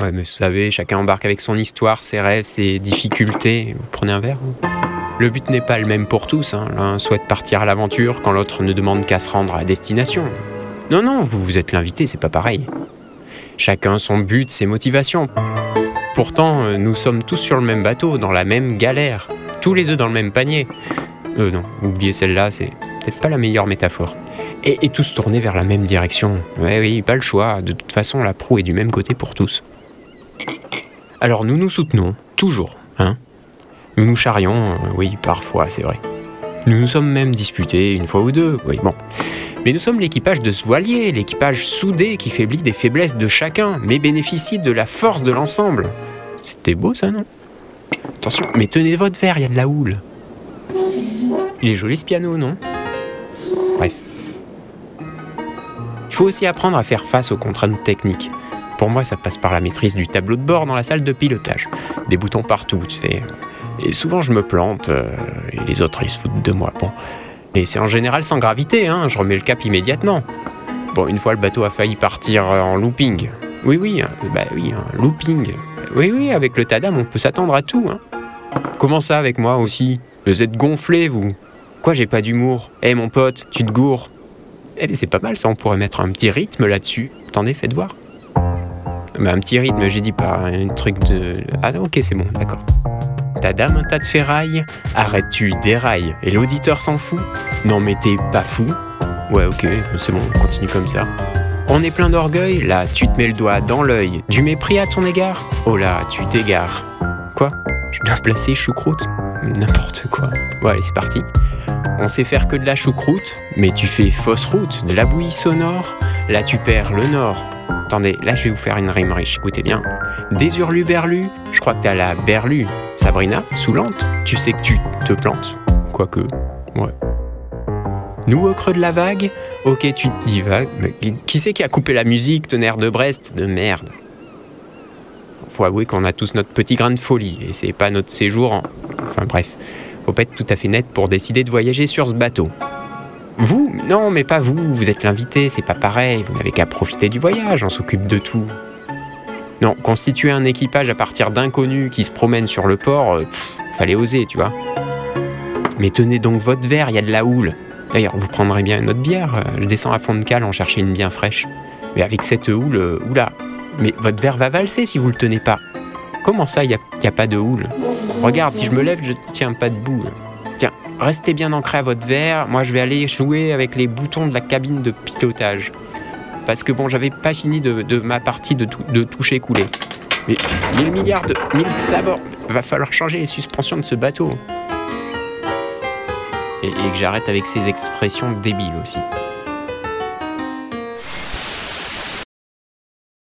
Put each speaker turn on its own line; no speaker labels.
Ouais, mais vous savez, chacun embarque avec son histoire, ses rêves, ses difficultés. Vous prenez un verre hein Le but n'est pas le même pour tous. hein. L'un souhaite partir à l'aventure quand l'autre ne demande qu'à se rendre à destination. Non, non, vous, vous êtes l'invité, c'est pas pareil. Chacun son but, ses motivations. Pourtant, euh, nous sommes tous sur le même bateau, dans la même galère. Tous les œufs dans le même panier. Euh, non, oubliez celle-là, c'est peut-être pas la meilleure métaphore. Et, et tous tournés vers la même direction. Ouais, oui, pas le choix. De toute façon, la proue est du même côté pour tous. Alors nous nous soutenons, toujours, hein Nous nous charrions, euh, oui, parfois, c'est vrai. Nous nous sommes même disputés une fois ou deux, oui, bon. Mais nous sommes l'équipage de ce voilier, l'équipage soudé qui faiblit des faiblesses de chacun, mais bénéficie de la force de l'ensemble. C'était beau ça, non? Attention, mais tenez votre verre, il y a de la houle. Il est joli ce piano, non? Bref. Il faut aussi apprendre à faire face aux contraintes techniques. Pour moi, ça passe par la maîtrise du tableau de bord dans la salle de pilotage. Des boutons partout, tu sais. Et souvent, je me plante, euh, et les autres, ils se foutent de moi. Bon. Et c'est en général sans gravité, hein, je remets le cap immédiatement. Bon, une fois, le bateau a failli partir euh, en looping. Oui, oui, euh, bah oui, un looping. Oui, oui, avec le Tadam, on peut s'attendre à tout. Hein. Comment ça avec moi aussi? Vous êtes gonflé, vous Quoi, j'ai pas d'humour? Eh, mon pote, tu te gourres Eh, c'est pas mal ça, on pourrait mettre un petit rythme là-dessus. Attendez, faites voir. Mais un petit rythme, j'ai dit pas un truc de. Ah, ok, c'est bon, d'accord. Ta dame, un tas de ferraille Arrête-tu, déraille. Et l'auditeur s'en fout? Non, mais t'es pas fou? Ouais, ok, c'est bon, on continue comme ça. On est plein d'orgueil, là, tu te mets le doigt dans l'œil. Du mépris à ton égard? Oh là, tu t'égares. Quoi? Je dois placer choucroute? N'importe quoi. Allez, c'est parti. On sait faire que de la choucroute, mais tu fais fausse route, de la bouillie sonore. Là, tu perds le nord. Attendez, là, je vais vous faire une rime riche, écoutez bien. Des hurluberlus, je crois que t'as la berlue. Sabrina, soulante, tu sais que tu te plantes. Quoique, ouais. Nous au creux de la vague Ok, tu te dis vague, mais qui- c'est qui a coupé la musique, tonnerre de Brest? De merde. Faut avouer qu'on a tous notre petit grain de folie, et c'est pas notre séjour en... Enfin bref, faut pas être tout à fait net pour décider de voyager sur ce bateau. Vous? Non, mais pas vous, vous êtes l'invité, c'est pas pareil, vous n'avez qu'à profiter du voyage, on s'occupe de tout. Non, constituer un équipage à partir d'inconnus qui se promènent sur le port, euh, fallait oser, tu vois. Mais tenez donc votre verre, il y a de la houle. D'ailleurs, vous prendrez bien une autre bière, euh, je descends à fond de cale en chercher une bien fraîche. Mais avec cette houle, euh, oula, mais votre verre va valser si vous le tenez pas. Comment ça, il n'y a, pas de houle? Regarde, si je me lève, je tiens pas debout. Tiens, restez bien ancré à votre verre. Moi, je vais aller jouer avec les boutons de la cabine de pilotage. Parce que bon, j'avais pas fini de, ma partie de, tou- de toucher couler. Mais mille milliards de. mille sabords Va falloir changer les suspensions de ce bateau. Et que j'arrête avec ces expressions débiles aussi.